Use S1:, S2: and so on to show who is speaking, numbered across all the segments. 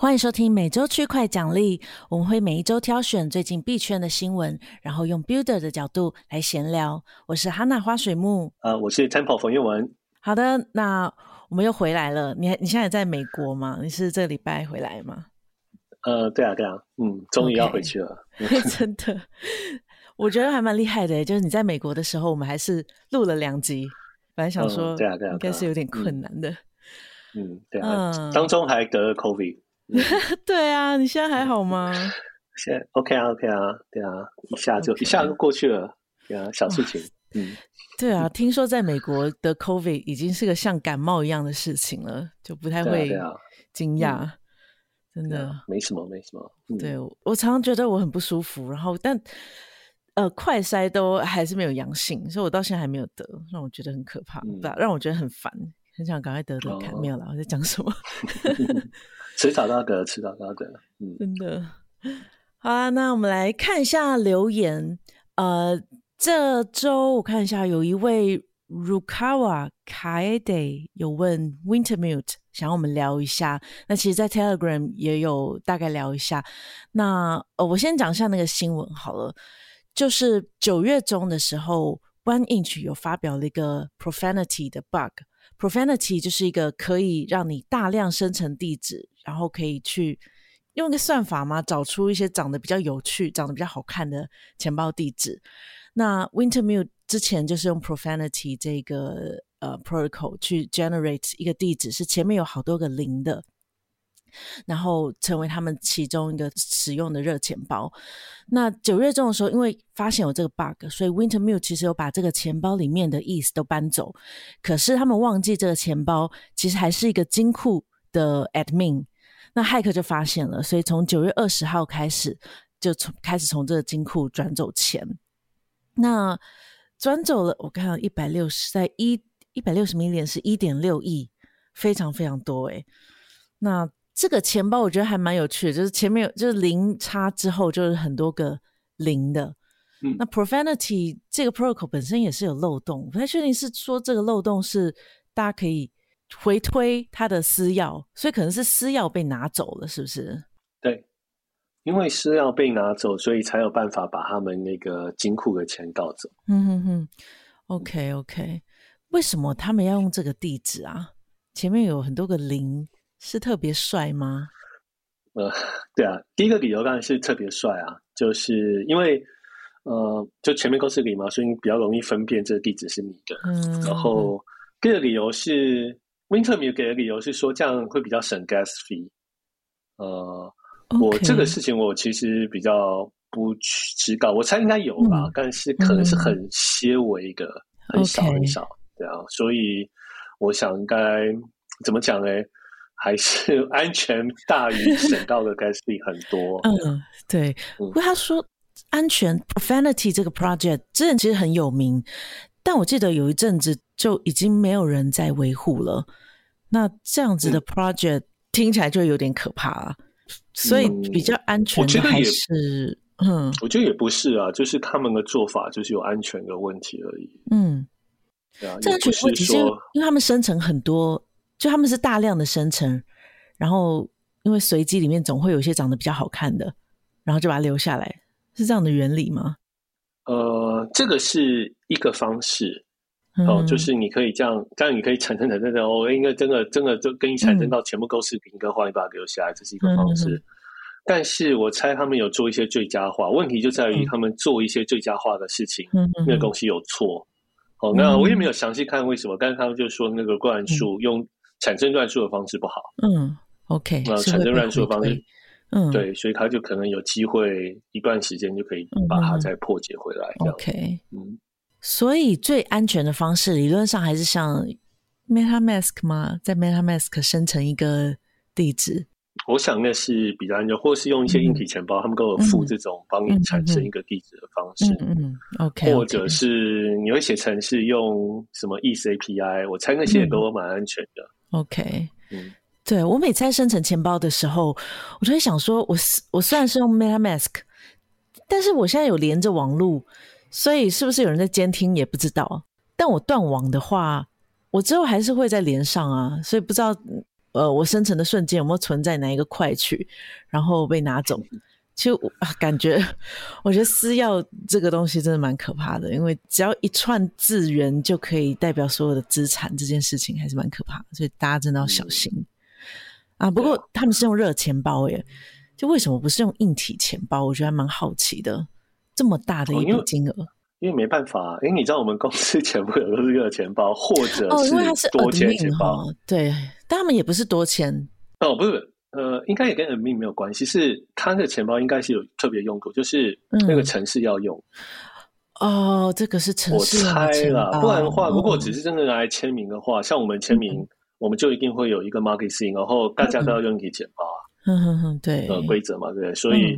S1: 欢迎收听每周区块奖励，我们会每一周挑选最近币圈的新闻，然后用 Builder 的角度来闲聊。我是哈娜花水木，
S2: 呃，我是 Temple 冯彦文。
S1: 好的，那我们又回来了。你你现在在美国吗？你是这个礼拜回来吗？
S2: 呃，对啊，对啊，嗯，终于要回去了。
S1: Okay. 真的，我觉得还蛮厉害的。就是你在美国的时候，我们还是录了两集。本来想说，对啊，对啊，应该是有点困难的。
S2: 嗯，对啊，嗯、当中还得了 COVID。
S1: 对啊，你现在还好吗？
S2: 现在 OK 啊，OK 啊，对啊，一下就 okay. 一下就过去了，对啊，小事情。嗯，
S1: 对啊，听说在美国的 COVID 已经是个像感冒一样的事情了，就不太会惊讶。啊啊嗯、真的、
S2: 啊、没什么，没什么。嗯、
S1: 对我常常觉得我很不舒服，然后但呃，快筛都还是没有阳性，所以我到现在还没有得，让我觉得很可怕，嗯、让我觉得很烦，很想赶快得得看。哦、没有了，我在讲什么？
S2: 迟早都要得，迟早都要得。嗯，
S1: 真的。好啊，那我们来看一下留言。呃，这周我看一下，有一位 Rukawa Kaede 有问 Wintermute，想要我们聊一下。那其实，在 Telegram 也有大概聊一下。那呃，我先讲一下那个新闻好了。就是九月中的时候，One Inch 有发表了一个 Profanity 的 bug。Profanity 就是一个可以让你大量生成地址，然后可以去用一个算法嘛，找出一些长得比较有趣、长得比较好看的钱包地址。那 Wintermute 之前就是用 Profanity 这个呃 protocol 去 generate 一个地址，是前面有好多个零的。然后成为他们其中一个使用的热钱包。那九月中的时候，因为发现有这个 bug，所以 Wintermute 其实有把这个钱包里面的 ETH 都搬走。可是他们忘记这个钱包其实还是一个金库的 admin。那骇客就发现了，所以从九月二十号开始就从开始从这个金库转走钱。那转走了，我看到一百六十，在一一百六十 million 是一点六亿，非常非常多诶。那这个钱包我觉得还蛮有趣的，就是前面有就是零差之后就是很多个零的。嗯，那 Profanity 这个 protocol 本身也是有漏洞，不太确定是说这个漏洞是大家可以回推他的私钥，所以可能是私钥被拿走了，是不是？
S2: 对，因为私钥被拿走，所以才有办法把他们那个金库的钱盗走。
S1: 嗯哼哼，OK OK，为什么他们要用这个地址啊？前面有很多个零。是特别帅吗？
S2: 呃，对啊，第一个理由当然是特别帅啊，就是因为呃，就前面公司里嘛，所以你比较容易分辨这个地址是你的。嗯。然后第二个理由是，Wintermute 给的理由是说这样会比较省 gas fee。呃.我这个事情我其实比较不知道，我猜应该有吧，嗯、但是可能是很些微的，嗯、很少很少。对啊，所以我想应该怎么讲呢？还是 安全大于省到的 gas fee 很多。
S1: 嗯，对。不过他说安全 Profanity 这个 project 之前其实很有名，但我记得有一阵子就已经没有人在维护了。那这样子的 project 听起来就有点可怕啊。所以比较安全的还是嗯，
S2: 我觉得也不是啊，就是他们的做法就是有安全的问题而已。嗯，对啊，
S1: 这安全问题是因为他们生成很多。就他们是大量的生成，然后因为随机里面总会有一些长得比较好看的，然后就把它留下来，是这样的原理吗？
S2: 呃，这个是一个方式，嗯、哦，就是你可以这样，这样你可以产生产生的哦，应该真的真的就跟你产生到全部都是零，跟换一把留下来，这是一个方式。嗯、但是我猜他们有做一些最佳化，问题就在于他们做一些最佳化的事情，嗯、那个东西有错。哦，那我也没有详细看为什么，但是他们就说那个灌输用。产生乱数的方式不好。嗯
S1: ，OK。
S2: 那产生乱数的方式，嗯，对，所以他就可能有机会一段时间就可以把它再破解回来。
S1: OK，嗯，所以最安全的方式理论上还是像 MetaMask 吗？在 MetaMask 生成一个地址。
S2: 我想那是比较安全，或是用一些硬体钱包，他们都有附这种帮你产生一个地址的方式。嗯
S1: ，OK。
S2: 或者是你会写程式用什么 ETH API，我猜那些也都蛮安全的。
S1: OK，嗯，对，我每次在生成钱包的时候，我就会想说，我我虽然是用 MetaMask，但是我现在有连着网路，所以是不是有人在监听也不知道。但我断网的话，我之后还是会再连上啊，所以不知道呃，我生成的瞬间有没有存在哪一个块去，然后被拿走？就感觉，我觉得私钥这个东西真的蛮可怕的，因为只要一串字元就可以代表所有的资产，这件事情还是蛮可怕的，所以大家真的要小心、啊。不过他们是用热钱包耶，就为什么不是用硬体钱包？我觉得还蛮好奇的，这么大的一笔金额、哦
S2: 因，因为没办法，因为你知道我们公司 全部有都是热钱包，或者是多钱钱包，
S1: 哦、对，但他们也不是多钱
S2: 哦，不是。呃，应该也跟 admin 没有关系，是他的钱包应该是有特别用途，就是那个城市要用。
S1: 嗯、哦，这个是城市，
S2: 我猜啦，不然的话，如果只是真的拿来签名的话，嗯、像我们签名、嗯，我们就一定会有一个 marketing，然后大家都要用你钱包啊。
S1: 嗯哼哼，对，
S2: 呃，规则嘛，对？所以，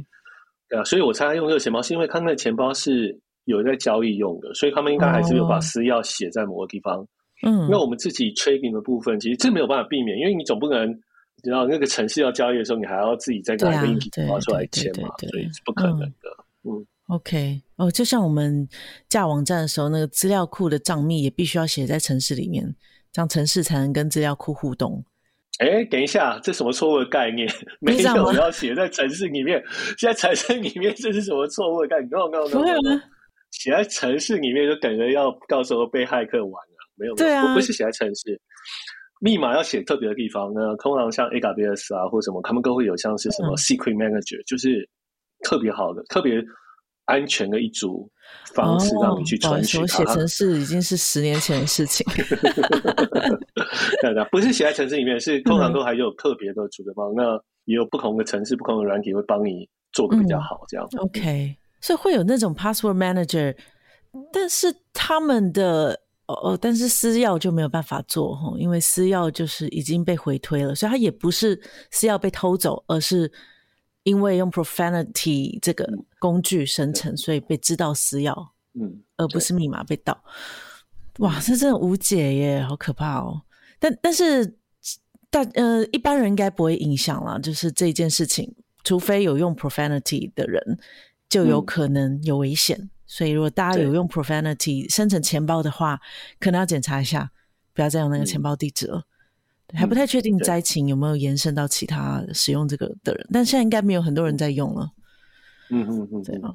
S2: 对、嗯、啊，所以我猜他用这个钱包，是因为他那个钱包是有在交易用的，所以他们应该还是有把私钥写在某个地方。嗯，那我们自己 trading 的部分，其实这没有办法避免，因为你总不能。你知道那个城市要交易的时候，你还要自己再拿一个硬体拿出来签嘛，所以是不可能的。嗯，嗯
S1: ，OK，哦，就像我们架网站的时候，那个资料库的账密也必须要写在城市里面，这样城市才能跟资料库互动。
S2: 哎，等一下，这什么错误的概念？没有要写在城市里面。现在城市里面这是什么错误的概念？No No No No，写在城市里面就等于要到时候被骇客玩了。没有，对啊，我不是写在城市。密码要写特别的地方呢，通常像 AWS 啊或什么，他们都会有像是什么 Secret Manager，、嗯、就是特别好的、特别安全的一组方式让你去存取它。
S1: 写、哦、程式已经是十年前的事情。
S2: 对的，不是写在城市里面，是通常都还有特别的组的方、嗯。那也有不同的城市、不同的软体会帮你做的比较好，这样、嗯。
S1: OK，所以会有那种 Password Manager，但是他们的。哦，但是私钥就没有办法做齁，因为私钥就是已经被回推了，所以它也不是私钥被偷走，而是因为用 Profanity 这个工具生成，所以被知道私钥，嗯，而不是密码被盗。哇，这真的无解耶，好可怕哦！但但是大呃一般人应该不会影响啦，就是这件事情，除非有用 Profanity 的人，就有可能有危险。嗯所以，如果大家有用 Profanity 生成钱包的话，可能要检查一下，不要再用那个钱包地址了。嗯、还不太确定灾情有没有延伸到其他使用这个的人，但现在应该没有很多人在用了。
S2: 嗯嗯嗯，对啊。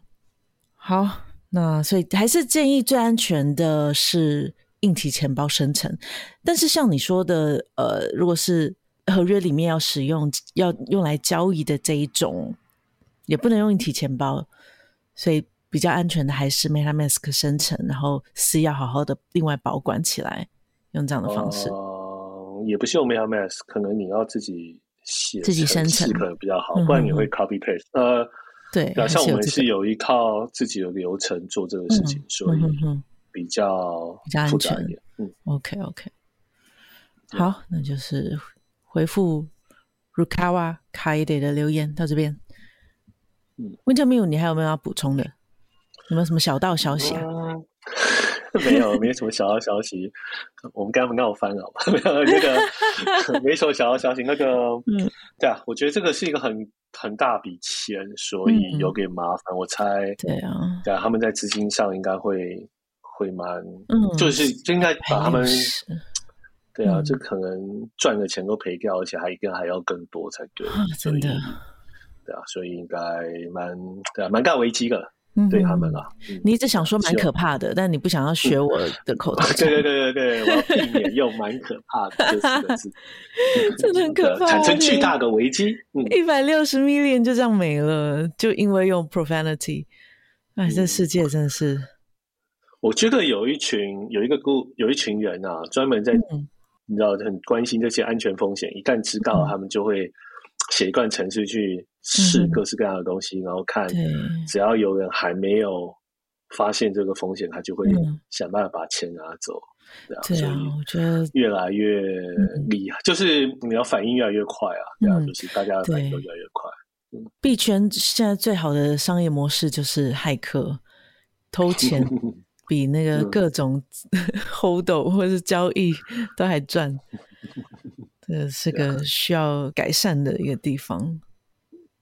S1: 好，那所以还是建议最安全的是硬体钱包生成。但是像你说的，呃，如果是合约里面要使用、要用来交易的这一种，也不能用硬体钱包，所以。比较安全的还是 MetaMask 生成，然后私钥好好的另外保管起来，用这样的方式。
S2: 呃，也不是用 MetaMask，可能你要自己写
S1: 自己生成
S2: 可能比较好，不然你会 copy paste。嗯、呃，
S1: 对，
S2: 像我们是有一套自己的流程做这个事情，嗯、所以比较
S1: 比较安全一点。嗯，OK OK，好，那就是回复 Rukawa Kaide 的留言到这边。嗯，Wintermute，你还有没有要补充的？有没有什么小道消息啊？嗯、
S2: 没有，没什么小道消息。我们刚刚刚好翻了，没有那个，没什么小道消息。那个，嗯，对啊，我觉得这个是一个很很大笔钱，所以有点麻烦。嗯、我猜，对啊，对啊，他们在资金上应该会会蛮，嗯，就是就应该把他们，对啊，就可能赚的钱都赔掉，而且还应该还要更多才对，啊、真的，对啊，所以应该蛮对啊，蛮大危机的。对他们了、嗯，
S1: 你一直想说蛮可怕的，但你不想要学我的口头 禅。
S2: 对对对对对，我要避免用蛮可怕的这四个字，
S1: 真的很可怕，
S2: 产生巨大的危机。
S1: 一百六十 million 就这样没了，就因为用 profanity。哎，这世界真的是、嗯……
S2: 我觉得有一群有一个故有一群人啊，专门在、嗯、你知道很关心这些安全风险，一旦知道，他们就会写一段程序去。试各式各样的东西，嗯、然后看，只要有人还没有发现这个风险，他就会想办法把钱拿走。对啊，我觉得越来越厉害，就是你要反应越来越快啊。对啊，就是大家的反应都越来越快。
S1: 币圈现在最好的商业模式就是骇客偷钱，比那个各种 HODL 或是交易都还赚。这是个需要改善的一个地方。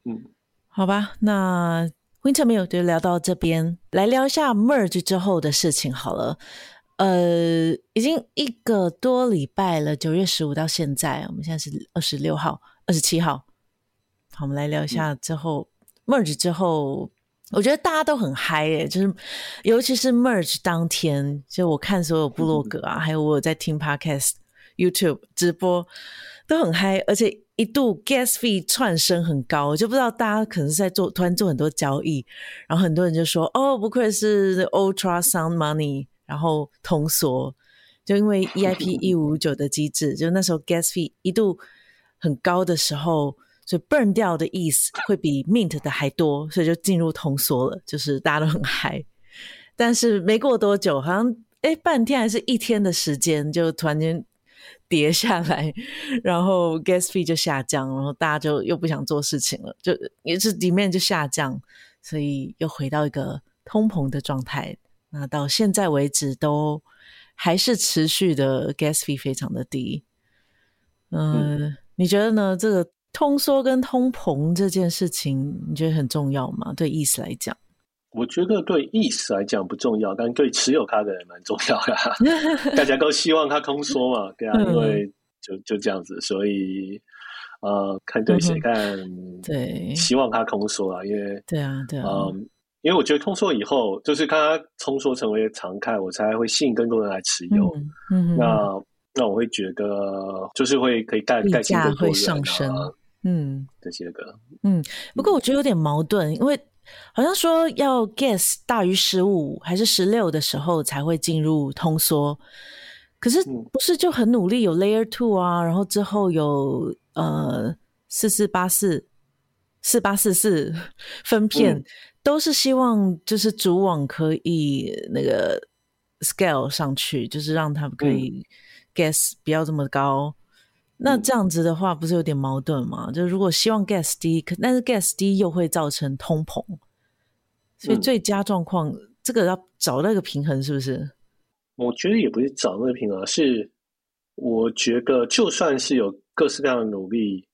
S2: 嗯，
S1: 好吧，那 Wintermute 就聊到这边，来聊一下 Merge 之后的事情好了。呃，已经一个多礼拜了，九月十五到现在，我们现在是二十六号、二十七号。好，我们来聊一下之后、嗯、merge 之后，我觉得大家都很嗨诶，就是尤其是 merge 当天，就我看所有部落格啊，嗯、还有我有在听 podcast、YouTube 直播都很嗨，而且一度 gas fee 窜升很高，我就不知道大家可能是在做突然做很多交易，然后很多人就说哦，不愧是 ultra sound money。然后通缩，就因为 EIP 一五五九的机制，就那时候 gas fee 一度很高的时候，所以 burn 掉的 ETH 会比 mint 的还多，所以就进入通缩了，就是大家都很嗨。但是没过多久，好像诶半天还是一天的时间，就突然间 跌下来，然后 gas fee 就下降，然后大家就又不想做事情了，就也是里面就下降，所以又回到一个通膨的状态。那到现在为止都还是持续的 gas fee 非常的低，呃、嗯，你觉得呢？这个通缩跟通膨这件事情，你觉得很重要吗？对意思来讲，
S2: 我觉得对 ETH 来讲不重要，但对持有它的人蛮重要的。大家都希望它通缩嘛，对啊，因为就就这样子，所以呃，看对谁看，对，希望它通缩啊，因为
S1: 对啊，对啊，
S2: 嗯。因为我觉得通缩以后，就是看它通缩成为常态，我才会吸引更多人来持有。嗯，嗯那那我会觉得，就是会可以带带进更多人、啊、会上升。嗯，这些个。
S1: 嗯，不过我觉得有点矛盾，因为好像说要 guess 大于十五还是十六的时候才会进入通缩，可是不是就很努力有 layer two 啊，然后之后有呃四四八四四八四四分片。嗯都是希望就是主网可以那个 scale 上去，就是让他们可以 gas 不要这么高。嗯、那这样子的话，不是有点矛盾吗？就如果希望 gas 低，可但是 gas 低又会造成通膨，所以最佳状况，嗯、这个要找那个平衡，是不是？
S2: 我觉得也不是找那个平衡，是我觉得就算是有各式各样的努力，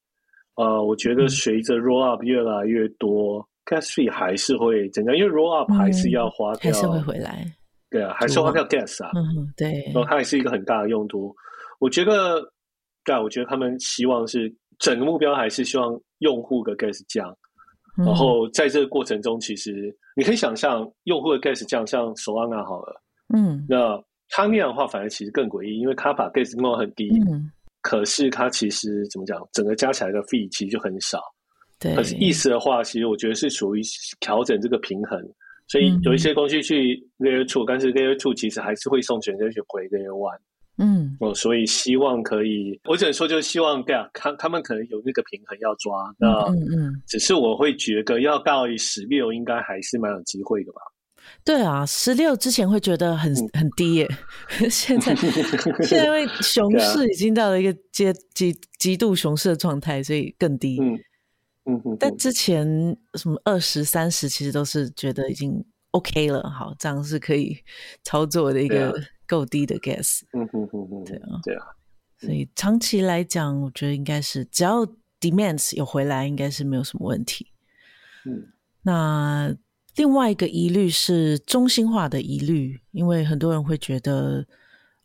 S2: 呃，我觉得随着 roll up 越来越多。嗯 gas fee 还是会增加，因为 roll up 还是要花掉，
S1: 嗯、还是会回来。
S2: 对啊，还是花掉 gas 啊。
S1: 嗯，对。
S2: 然后它也是一个很大的用途。我觉得，对啊，我觉得他们希望是整个目标还是希望用户的 gas 降。嗯、然后在这个过程中，其实你可以想象，用户的 gas 降，像 Solana 好了，嗯，那他那样的话，反而其实更诡异，因为他把 gas 弄得很低，嗯，可是他其实怎么讲，整个加起来的 fee 其实就很少。对可是意思的话，其实我觉得是属于调整这个平衡，所以有一些东西去 Layer Two，、嗯、但是 Layer Two 其实还是会送选择去回 Layer One。嗯，哦，所以希望可以，我只能说就是希望对啊，他他们可能有那个平衡要抓。那嗯嗯，只是我会觉得要到十六，应该还是蛮有机会的吧？
S1: 对啊，十六之前会觉得很很低耶，嗯、现在现在因为 熊市已经到了一个阶极极度熊市的状态，所以更低。嗯。嗯哼，但之前什么二十三十，其实都是觉得已经 OK 了，好，这样是可以操作的一个够低的 gas。嗯哼哼哼，对啊，对啊，所以长期来讲，我觉得应该是只要 demands 有回来，应该是没有什么问题。嗯，那另外一个疑虑是中心化的疑虑，因为很多人会觉得，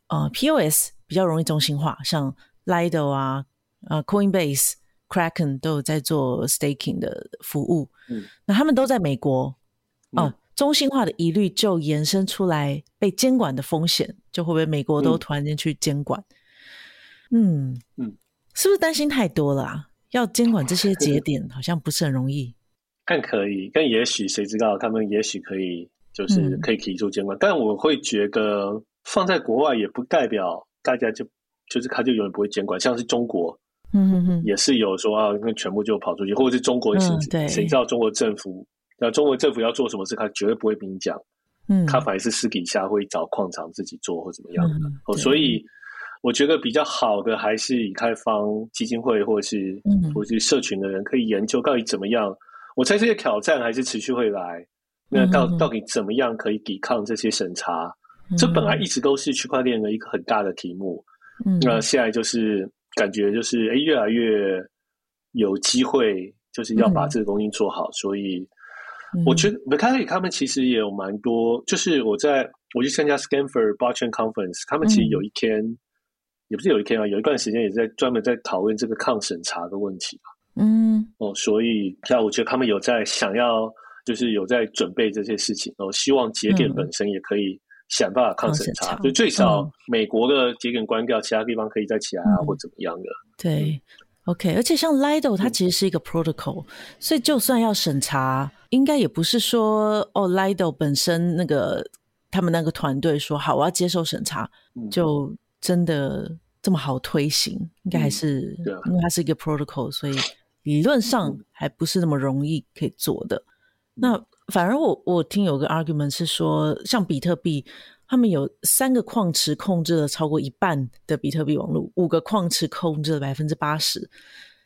S1: 呃，POS 比较容易中心化，像 Lido 啊，呃，Coinbase。Kraken 都有在做 staking 的服务，嗯，那他们都在美国，嗯、哦，中心化的疑虑就延伸出来，被监管的风险就会不会美国都突然间去监管？嗯嗯，嗯是不是担心太多了啊？要监管这些节 点，好像不是很容易。
S2: 但可以，但也许谁知道，他们也许可以，就是可以提出监管。嗯、但我会觉得放在国外也不代表大家就就是他就永远不会监管，像是中国。嗯哼哼，也是有说啊，那全部就跑出去，或者是中国谁、嗯、对谁知道中国政府？那中国政府要做什么事，他绝对不会明讲。嗯，他反而是私底下会找矿场自己做或怎么样的。嗯、哦，所以我觉得比较好的还是以太坊基金会或者是、嗯、或者是社群的人可以研究到底怎么样。我猜这些挑战还是持续会来。那到到底怎么样可以抵抗这些审查？嗯、这本来一直都是区块链的一个很大的题目。嗯，那现在就是。感觉就是哎，越来越有机会，就是要把这个东西做好。嗯、所以我觉得 Vitalik 他们其实也有蛮多，就是我在我去参加 Stanford Blockchain Conference，他们其实有一天，嗯、也不是有一天啊，有一段时间也在专门在讨论这个抗审查的问题。
S1: 嗯，
S2: 哦，所以那我觉得他们有在想要，就是有在准备这些事情，哦，希望节点本身也可以想办法抗审查，嗯、就最少美国的节点关掉，嗯、其他地方可以再起来啊，嗯、或怎么样的。
S1: 对。OK，而且像 Lido 它其实是一个 protocol，、嗯、所以就算要审查，应该也不是说哦 Lido 本身那个他们那个团队说好我要接受审查，嗯、就真的这么好推行，应该还是、嗯、因为它是一个 protocol，所以理论上还不是那么容易可以做的。嗯、那反而我我听有个 argument 是说，像比特币。他们有三个矿池控制了超过一半的比特币网络，五个矿池控制了百分之八十，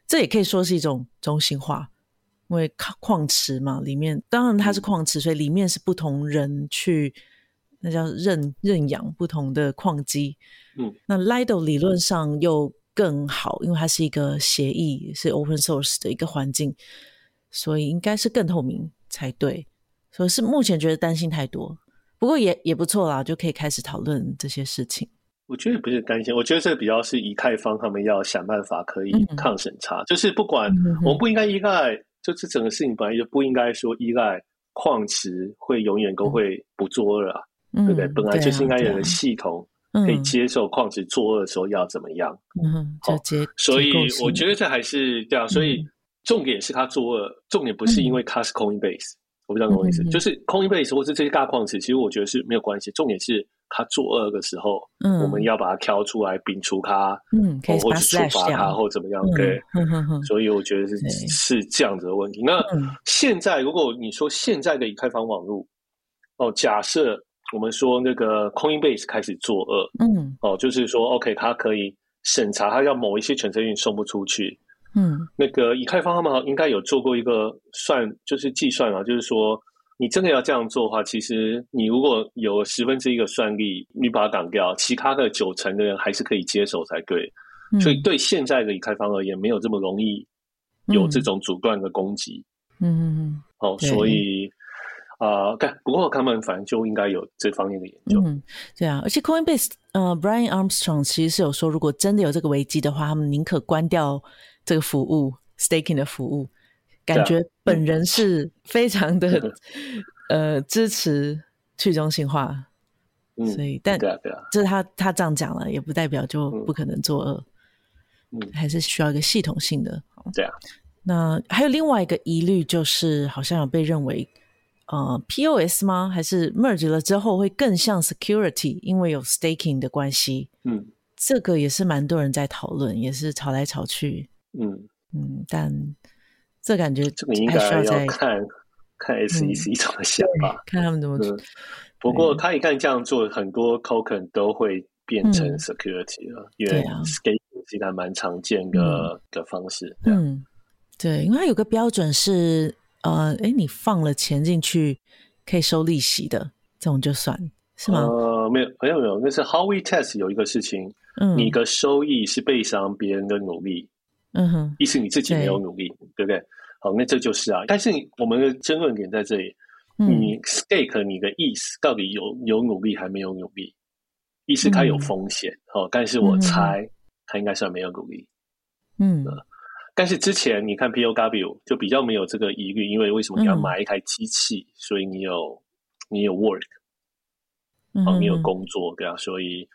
S1: 这也可以说是一种中心化，因为矿池嘛，里面当然它是矿池，所以里面是不同人去，那叫认认养不同的矿机。嗯，那 Lido 理论上又更好，因为它是一个协议，是 open source 的一个环境，所以应该是更透明才对。所以是目前觉得担心太多。不过也也不错啦，就可以开始讨论这些事情。
S2: 我觉得不是担心，我觉得这比较是以太坊他们要想办法可以抗审查，嗯、就是不管、嗯、我们不应该依赖，就这整个事情本来就不应该说依赖矿池会永远都会不作恶啊，嗯、对不对？本来就是应该有个系统可以接受矿池作恶的时候要怎么样。
S1: 嗯，好，
S2: 所以我觉得这还是这样。所以重点是他作恶，重点不是因为他是 Coinbase。我不知道什么意思，嗯、就是 Coinbase 或是这些大矿池，其实我觉得是没有关系。重点是他作恶的时候，嗯，我们要把它挑出来，摒除它，嗯，可以或者处罚它，或怎么样，对，所以我觉得是是这样子的问题。那现在，如果你说现在的以太坊网络，哦，假设我们说那个 Coinbase 开始作恶，嗯，哦，就是说 OK，它可以审查，它要某一些权证送不出去。嗯，那个以太坊他们应该有做过一个算，就是计算啊，就是说你真的要这样做的话，其实你如果有十分之一个算力，你把它挡掉，其他的九成的人还是可以接手才对。嗯、所以对现在的以太坊而言，没有这么容易有这种阻断的攻击。嗯嗯嗯。哦，所以啊，对、呃，不过他们反正就应该有这方面的研究。
S1: 嗯，对啊，而且 Coinbase 呃，Brian Armstrong 其实是有说，如果真的有这个危机的话，他们宁可关掉。这个服务 staking 的服务，感觉本人是非常的、呃支持去中心化，嗯、所以但这是他他这样讲了，也不代表就不可能作恶，嗯，还是需要一个系统性的。
S2: 对啊，
S1: 那还有另外一个疑虑，就是好像有被认为呃 POS 吗？还是 merge 了之后会更像 security，因为有 staking 的关系。嗯，这个也是蛮多人在讨论，也是吵来吵去。嗯嗯，但这感觉
S2: 这个应该要看看 SEC 怎么想吧，
S1: 看他们怎么做。
S2: 不过他一看这样做，很多 token 都会变成 security 了，因为 staking 是一个蛮常见的的方式。
S1: 嗯，对，因为它有个标准是，呃，哎，你放了钱进去可以收利息的，这种就算是吗？
S2: 呃，没有，没有，没有，那是 Howey Test 有一个事情，嗯，你的收益是背上别人的努力。嗯哼，意思你自己没有努力，对，对不对？好，那这就是啊。但是我们的争论点在这里，嗯、你 stake 你的意思到底有有努力还没有努力？意思它有风险，好、嗯，但是我猜它应该算没有努力。嗯，但是之前你看 POW 就比较没有这个疑虑，因为为什么你要买一台机器？嗯、所以你有你有 work，好，你有工作，对啊，所以。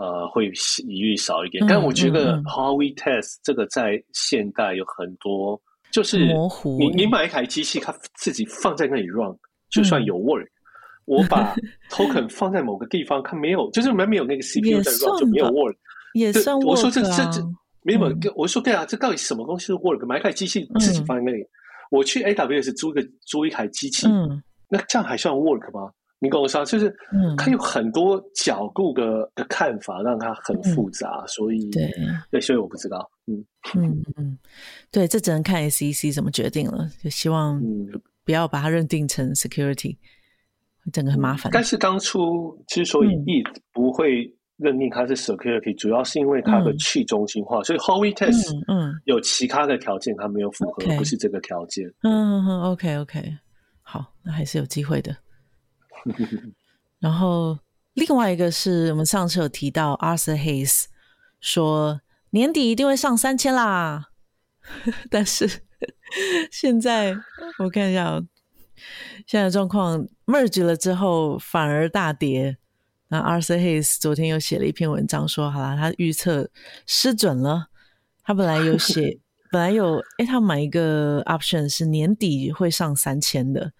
S2: 呃，会疑虑少一点，但我觉得 Howey Test 这个在现代有很多，就是模糊。你你买一台机器，它自己放在那里 run，就算有 work，我把 token 放在某个地方，它没有，就是没没有那个 CPU 在 run 就没有 work，
S1: 也算。
S2: 我说这这这没有，我说对啊，这到底什么东西是 work？买一台机器自己放在那里，我去 AWS 租个租一台机器，那这样还算 work 吗？你跟我说，就是他有很多角度的的看法，让他很复杂，所以对。对，所以我不知道，嗯。嗯
S1: 嗯，对，这只能看 SEC 怎么决定了。就希望不要把它认定成 security，整个很麻烦。
S2: 但是当初之所以一不会认定它是 security，主要是因为它的去中心化，所以 Howey Test 嗯有其他的条件它没有符合，不是这个条件。
S1: 嗯嗯 OK OK，好，那还是有机会的。然后另外一个是我们上次有提到 Arthur Hayes 说年底一定会上三千啦，但是 现在我看一下，现在状况 merge 了之后反而大跌。那 Arthur Hayes 昨天又写了一篇文章说，好啦，他预测失准了。他本来有写，本来有，诶，他买一个 option 是年底会上三千的，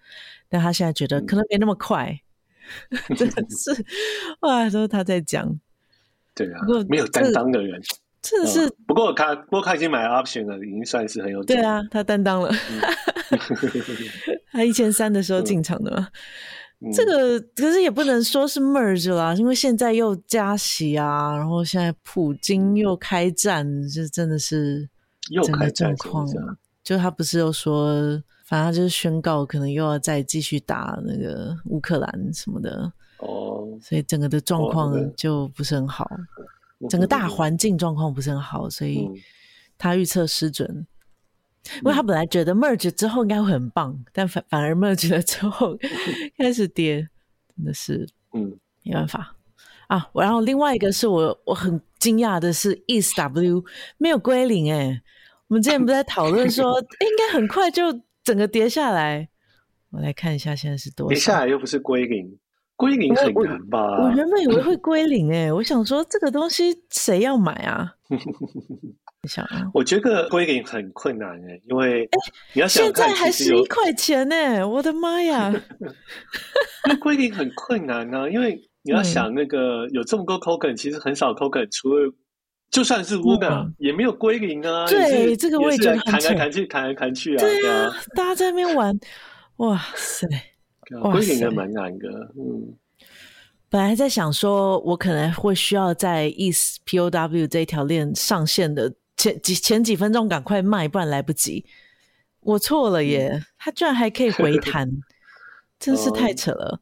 S1: 但他现在觉得可能没那么快。真的是，哇，都是他在讲。
S2: 对啊，没有担当的人，
S1: 真的是。
S2: 嗯、不过他，不过他已经买 option 了，已经算是很有。
S1: 对啊，他担当了。嗯、他一千三的时候进场的嘛。嗯这个可是也不能说是 merge 啦，因为现在又加息啊，然后现在普京又开战，这真的是整个状况。就他不是又说，反正就是宣告可能又要再继续打那个乌克兰什么的哦，所以整个的状况就不是很好，整个大环境状况不是很好，所以他预测失准。因为他本来觉得 merge 之后应该会很棒，嗯、但反反而 merge 了之后 开始跌，真的是，嗯，没办法啊。然后另外一个是我我很惊讶的是，ETHW 没有归零哎。我们之前不是在讨论说 应该很快就整个跌下来，我来看一下现在是多少？跌下来
S2: 又不是归零，归零很难吧？
S1: 我，原本以为会归零哎，我想说这个东西谁要买啊？你想啊，
S2: 我觉得归零很困难哎，因为你要想
S1: 现在还十一块钱呢，我的妈呀！
S2: 那归零很困难啊，因为你要想那个有这么多 token，其实很少 token，除了就算是 Luna 也没有归零啊。
S1: 对，这个我也觉得
S2: 砍来砍去，砍来砍去啊。
S1: 对啊，大家在那边玩，哇塞，
S2: 归零也蛮难的。嗯，
S1: 本来在想说，我可能会需要在 ETH POW 这条链上线的。前几前几分钟赶快卖，不然来不及。我错了耶，他居然还可以回 弹，真是太扯了。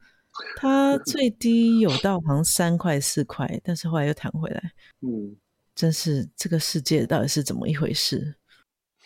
S1: 他最低有到好像三块四块，但是后来又弹回来。嗯，真是这个世界到底是怎么一回事？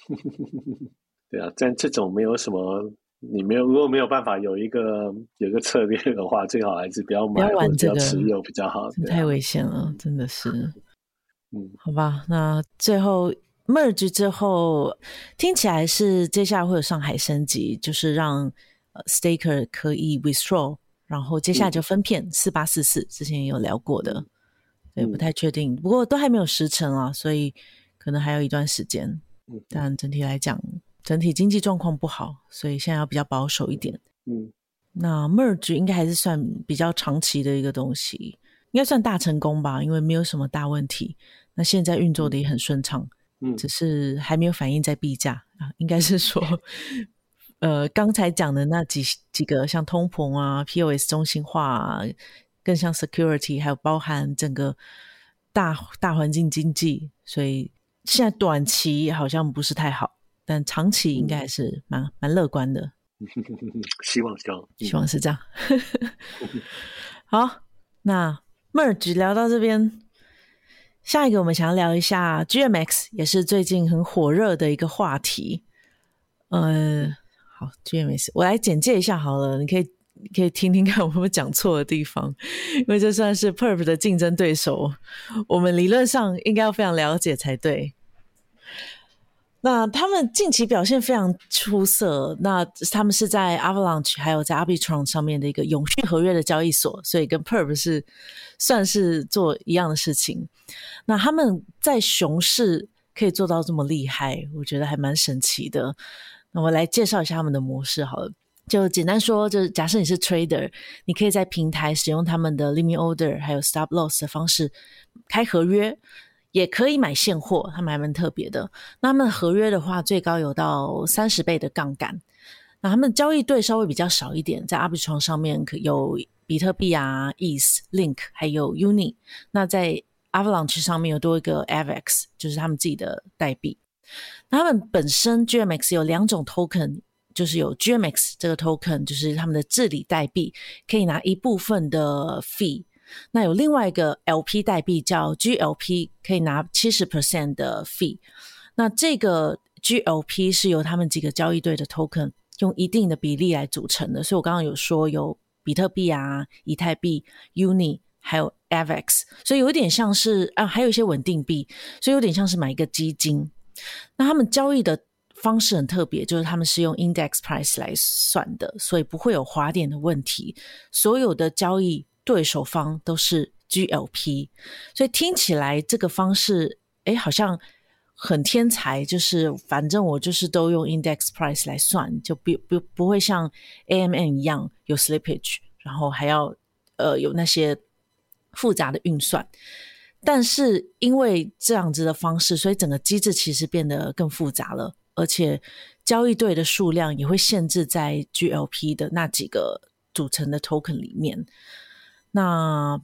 S2: 对啊，但这种没有什么，你没有如果没有办法有一个有一个策略的话，最好还是不要买，不要玩这个，持有比较好。
S1: 太危险了，真的是。嗯，好吧，那最后 merge 之后，听起来是接下来会有上海升级，就是让呃 staker 可以 withdraw，然后接下来就分片四八四四，之前也有聊过的，对，不太确定，不过都还没有时辰啊，所以可能还有一段时间。但整体来讲，整体经济状况不好，所以现在要比较保守一点。嗯，那 merge 应该还是算比较长期的一个东西，应该算大成功吧，因为没有什么大问题。那现在运作的也很顺畅，嗯，只是还没有反映在币价啊，应该是说，呃，刚才讲的那几几个，像通膨啊、POS 中心化啊，更像 security，还有包含整个大大环境经济，所以现在短期好像不是太好，但长期应该还是蛮蛮乐观的。
S2: 希望是这样
S1: 希望是这样。好，那 Merge 聊到这边。下一个，我们想要聊一下 GMX，也是最近很火热的一个话题。呃，好，GMX，我来简介一下好了，你可以你可以听听看我们讲错的地方，因为这算是 Perp 的竞争对手，我们理论上应该要非常了解才对。那他们近期表现非常出色。那他们是在 Avalanche 还有在 Arbitrum 上面的一个永续合约的交易所，所以跟 Perp 是算是做一样的事情。那他们在熊市可以做到这么厉害，我觉得还蛮神奇的。那我来介绍一下他们的模式好了，就简单说，就是假设你是 Trader，你可以在平台使用他们的 Limit Order 还有 Stop Loss 的方式开合约。也可以买现货，他们还蛮特别的。那他们合约的话，最高有到三十倍的杠杆。那他们交易对稍微比较少一点，在 Arbitrum 上面可有比特币啊、ETH、Link 还有 Uni。那在 Avalanche 上面有多一个 AVAX，就是他们自己的代币。那他们本身 GMX 有两种 Token，就是有 GMX 这个 Token，就是他们的治理代币，可以拿一部分的 Fee。那有另外一个 LP 代币叫 GLP，可以拿七十 percent 的 fee。那这个 GLP 是由他们几个交易队的 token 用一定的比例来组成的。所以我刚刚有说有比特币啊、以太币、Uni 还有 AVX，所以有点像是啊，还有一些稳定币，所以有点像是买一个基金。那他们交易的方式很特别，就是他们是用 index price 来算的，所以不会有滑点的问题。所有的交易对手方都是 GLP，所以听起来这个方式，诶，好像很天才。就是反正我就是都用 index price 来算，就不不不会像 AMM 一样有 slippage，然后还要呃有那些。复杂的运算，但是因为这样子的方式，所以整个机制其实变得更复杂了，而且交易对的数量也会限制在 GLP 的那几个组成的 token 里面。那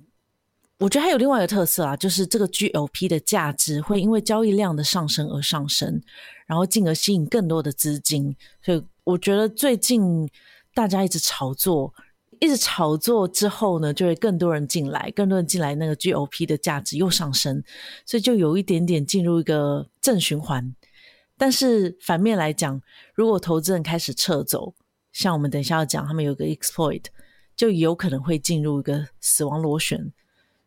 S1: 我觉得还有另外一个特色啊，就是这个 GLP 的价值会因为交易量的上升而上升，然后进而吸引更多的资金。所以我觉得最近大家一直炒作。一直炒作之后呢，就会更多人进来，更多人进来，那个 GLP 的价值又上升，所以就有一点点进入一个正循环。但是反面来讲，如果投资人开始撤走，像我们等一下要讲，他们有个 exploit，就有可能会进入一个死亡螺旋。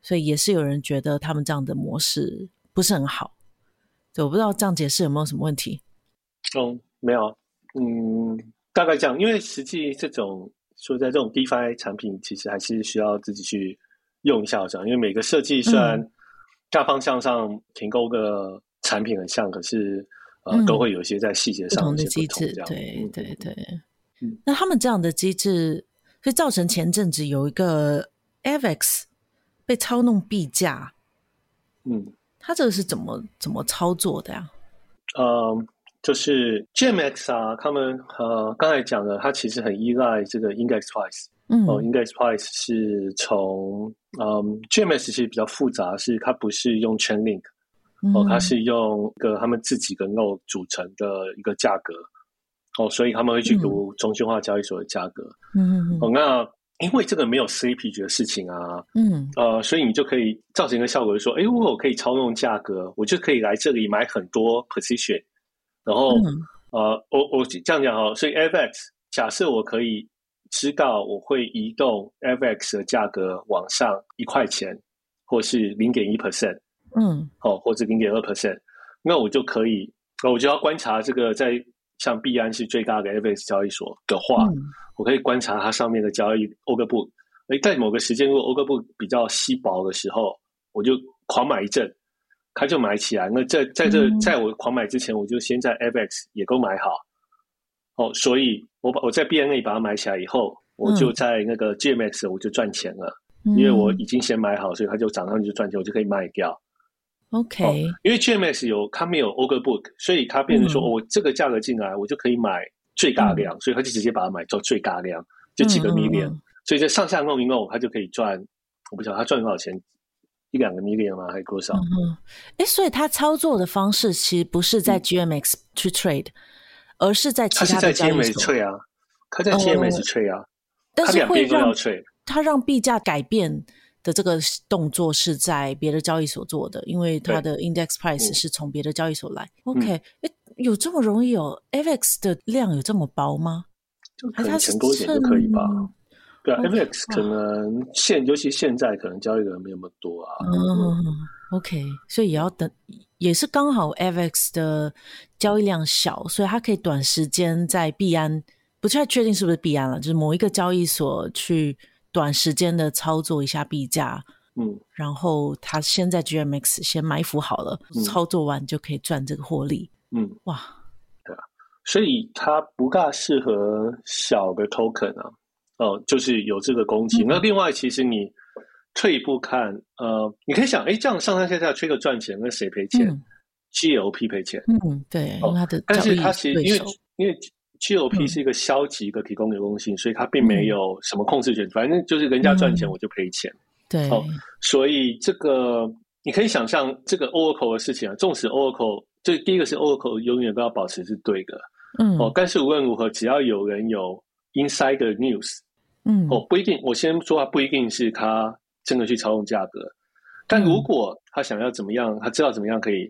S1: 所以也是有人觉得他们这样的模式不是很好。对，我不知道这样解释有没有什么问题？
S2: 哦，没有，嗯，大概这样，因为实际这种。说在这种 DeFi 产品，其实还是需要自己去用一下这样，因为每个设计虽然大方向上挺够个产品很像，可是呃都会有一些在细节上的机制。
S1: 对对对。嗯，那他们这样的机制会造成前阵子有一个 Avex 被操弄币价。嗯，他这个是怎么怎么操作的呀？
S2: 呃。就是 GMX 啊，他们呃刚才讲的，他其实很依赖这个 index price。嗯，哦，index price 是从嗯 GMX 其实比较复杂，是它不是用 Chainlink，哦，它是用一个他们自己的 node 组成的一个价格。哦，所以他们会去读中心化交易所的价格。嗯嗯哦，那因为这个没有 slippage 的事情啊，嗯，呃，所以你就可以造成一个效果，就说，哎，如果我可以操纵价格，我就可以来这里买很多 position。然后，嗯、呃，我我这样讲哈，所以 AVAX 假设我可以知道我会移动 AVAX 的价格往上一块钱，或是零点一 percent，嗯，哦，或者零点二 percent，那我就可以，那我就要观察这个在像币安是最大的 AVAX 交易所的话，嗯、我可以观察它上面的交易 order book，诶，在某个时间如果 order book 比较稀薄的时候，我就狂买一阵。它就买起来，那在在这在我狂买之前，我就先在 AVAX 也都买好，哦，所以我把我在 BNA 把它买起来以后，我就在那个 GMX 我就赚钱了，嗯、因为我已经先买好，所以它就涨上去就赚钱，我就可以卖掉。
S1: OK，、
S2: 哦、因为 GMX 有它没有 Order Book，所以它变成说，我、嗯哦、这个价格进来，我就可以买最大量，嗯、所以他就直接把它买做最大量，就几个 million，、嗯、所以在上下弄一弄，他就可以赚，我不晓得他赚多少钱。一两个 million 吗？还是多少？嗯，
S1: 哎，所以他操作的方式其实不是在 GMX 去 trade，、嗯、而是在其他的交易所。他是在 GMX trade 啊，他在 GMX trade 啊，但是会让他让币价改变的这个动作是在别的交易所做的，因为它的 index price 是从别的交易所来。嗯、OK，哎，有这么容易有 AVAX 的量有这么薄吗？
S2: 就可能钱多一点就可以吧。对啊，AVAX 可能现，哦、尤其现在可能交易的人没那么多啊。
S1: 嗯，OK，所以也要等，也是刚好 AVAX 的交易量小，所以它可以短时间在币安，不太确定是不是币安了，就是某一个交易所去短时间的操作一下币价。嗯，然后他先在 GMX 先埋伏好了，嗯、操作完就可以赚这个获利。嗯，哇，
S2: 对啊，所以它不大适合小的 token 啊。哦，就是有这个攻击。嗯、那另外，其实你退一步看，呃，你可以想，哎，这样上上下下吹个赚钱，那谁赔钱、嗯、？GLP 赔钱。
S1: 嗯，对。哦，他的，
S2: 但是他其实因为因为 GLP 是一个消极的提供流动性，嗯、所以它并没有什么控制权。嗯、反正就是人家赚钱，我就赔钱。
S1: 对、嗯。
S2: 哦，所以这个你可以想象，这个 Oracle 的事情啊，纵使 Oracle，就第一个是 Oracle 永远都要保持是对的。嗯。哦，但是无论如何，只要有人有 Insider News。嗯，哦，不一定。我先说，啊不一定是他真的去操纵价格，但如果他想要怎么样，他知道怎么样可以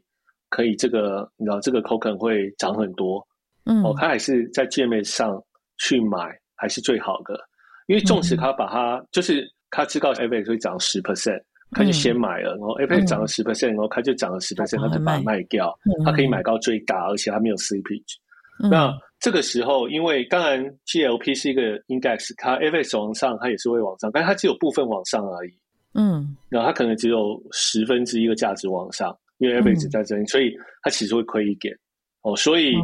S2: 可以这个，你知道这个 token 会涨很多，嗯，哦，他还是在界面上去买还是最好的，因为纵使他把它、嗯、就是他知道 FX 会涨十 percent，他就先买了，然后 FX 涨了十 percent，然后他就涨了十 percent，他就把它卖掉，他可以买到最大，而且他没有 slippage。那这个时候，因为当然 GLP 是一个 index，它 FX 往上，它也是会往上，但是它只有部分往上而已。嗯，然后它可能只有十分之一个价值往上，因为 FX 在这里，所以它其实会亏一点。哦，所以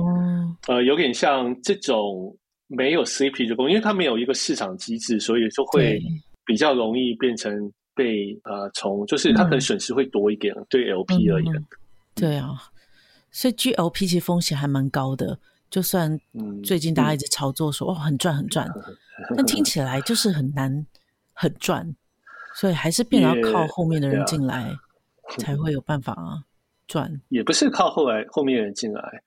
S2: 呃，有点像这种没有 slippage 的工，因为它没有一个市场机制，所以就会。比较容易变成被呃从，就是它可能损失会多一点，嗯、对 LP 而言、嗯。
S1: 对啊，所以 GLP 其实风险还蛮高的。就算最近大家一直炒作说、嗯、哦很赚很赚，但听起来就是很难很赚，所以还是变得要靠后面的人进来。才会有办法啊赚。
S2: 也不是靠后来后面人进来，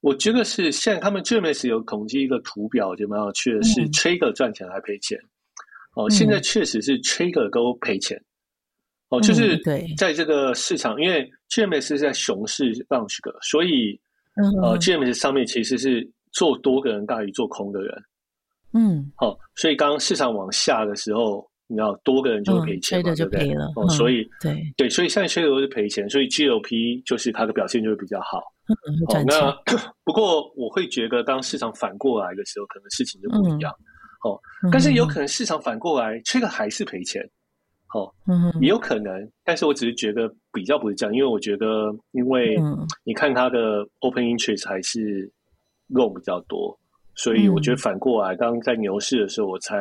S2: 我觉得是现在他们 GMS 有统计一个图表，就蛮有趣的是 trader 赚钱还赔钱。哦，现在确实是 trader 都赔钱。哦，就是在这个市场，因为 GMS 是在熊市 launch 的，所以呃，GMS 上面其实是做多的人大于做空的人。嗯，好，所以刚市场往下的时候，你知道多个人就会赔钱嘛，对不对？哦，所以对对，所以现在 trader 都是赔钱，所以 GLP 就是它的表现就会比较好。好，那 不过我会觉得，当市场反过来的时候，可能事情就不一样。哦，但是有可能市场反过来，这个还是赔钱，哦，也有可能。但是我只是觉得比较不是这样，因为我觉得，因为你看它的 open interest 还是 long 比较多，所以我觉得反过来，当在牛市的时候，我猜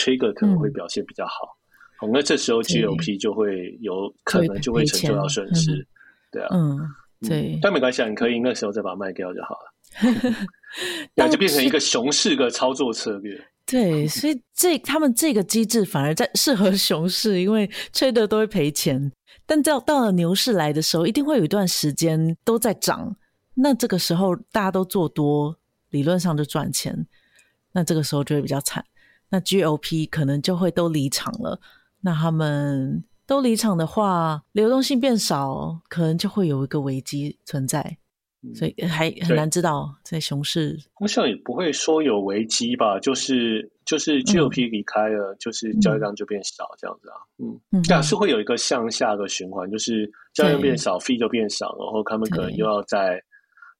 S2: trigger 可能会表现比较好。好，那这时候 GLP 就会有可能就会承受到损失，对啊，嗯，对，但没关系，你可以那时候再把它卖掉就好了，那就变成一个熊市的操作策略。
S1: 对，所以这他们这个机制反而在适合熊市，因为 trader 都会赔钱，但到到了牛市来的时候，一定会有一段时间都在涨。那这个时候大家都做多，理论上就赚钱。那这个时候就会比较惨。那 GOP 可能就会都离场了。那他们都离场的话，流动性变少，可能就会有一个危机存在。所以还很难知道在熊市，
S2: 我想也不会说有危机吧，就是就是 GOP 离开了，嗯、就是交易量就变少这样子啊，嗯，这样、嗯、是会有一个向下的循环，就是交易量变少，fee 就变少，然后他们可能又要在，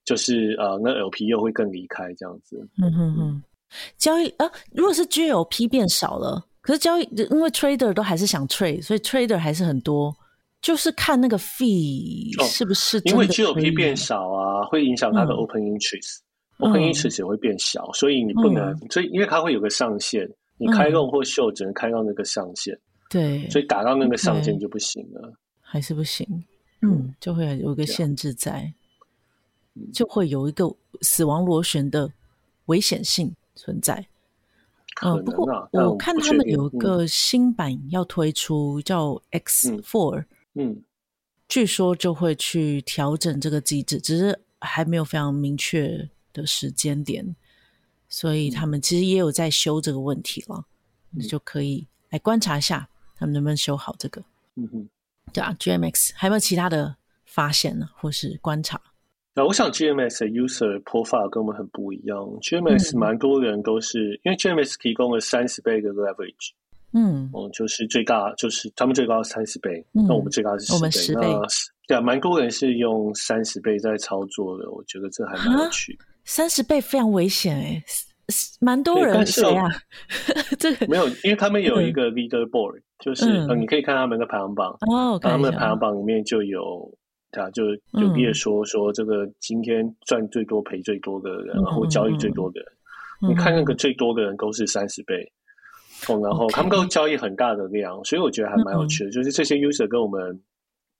S2: 就是呃，那 LP 又会更离开这样子，嗯哼
S1: 哼，交易啊，如果是 GLP 变少了，可是交易因为 trader 都还是想 trade，所以 trader 还是很多。就是看那个 fee 是不是因为
S2: GLP 变少啊，会影响它的 open interest，open、嗯、interest 也会变小，嗯、所以你不能，嗯、所以因为它会有个上限，你开 long 或 short 只能开到那个上限，对，所以打到那个上限就不行了，
S1: 还是不行，嗯，就会有一个限制在，就会有一个死亡螺旋的危险性存在。嗯、呃，不过我看他们有一个新版要推出，叫 X Four。嗯嗯，据说就会去调整这个机制，只是还没有非常明确的时间点，所以他们其实也有在修这个问题了，你、嗯、就可以来观察一下他们能不能修好这个。嗯哼，对啊，GMX 还有没有其他的发现呢，或是观察？
S2: 那我想 GMS 的 user profile 跟我们很不一样 GMS 蛮多人都是、嗯、因为 GMS 提供了三十倍的 leverage。嗯，哦，就是最大，就是他们最高是三十倍，那、嗯、我们最高是十倍。对啊，蛮多人是用三十倍在操作的，我觉得这还蛮有趣。
S1: 三十倍非常危险哎，蛮多人谁啊？这个
S2: 没有，因为他们有一个 leader board，、嗯、就是、嗯、你可以看他们的排行榜哦，他们的排行榜里面就有，对啊，就有列说说这个今天赚最多赔最多的人，嗯、然后交易最多的人，嗯、你看那个最多的人都是三十倍。哦然后他们都交易很大的量.所以我觉得还蛮有趣的。嗯、就是这些 user 跟我们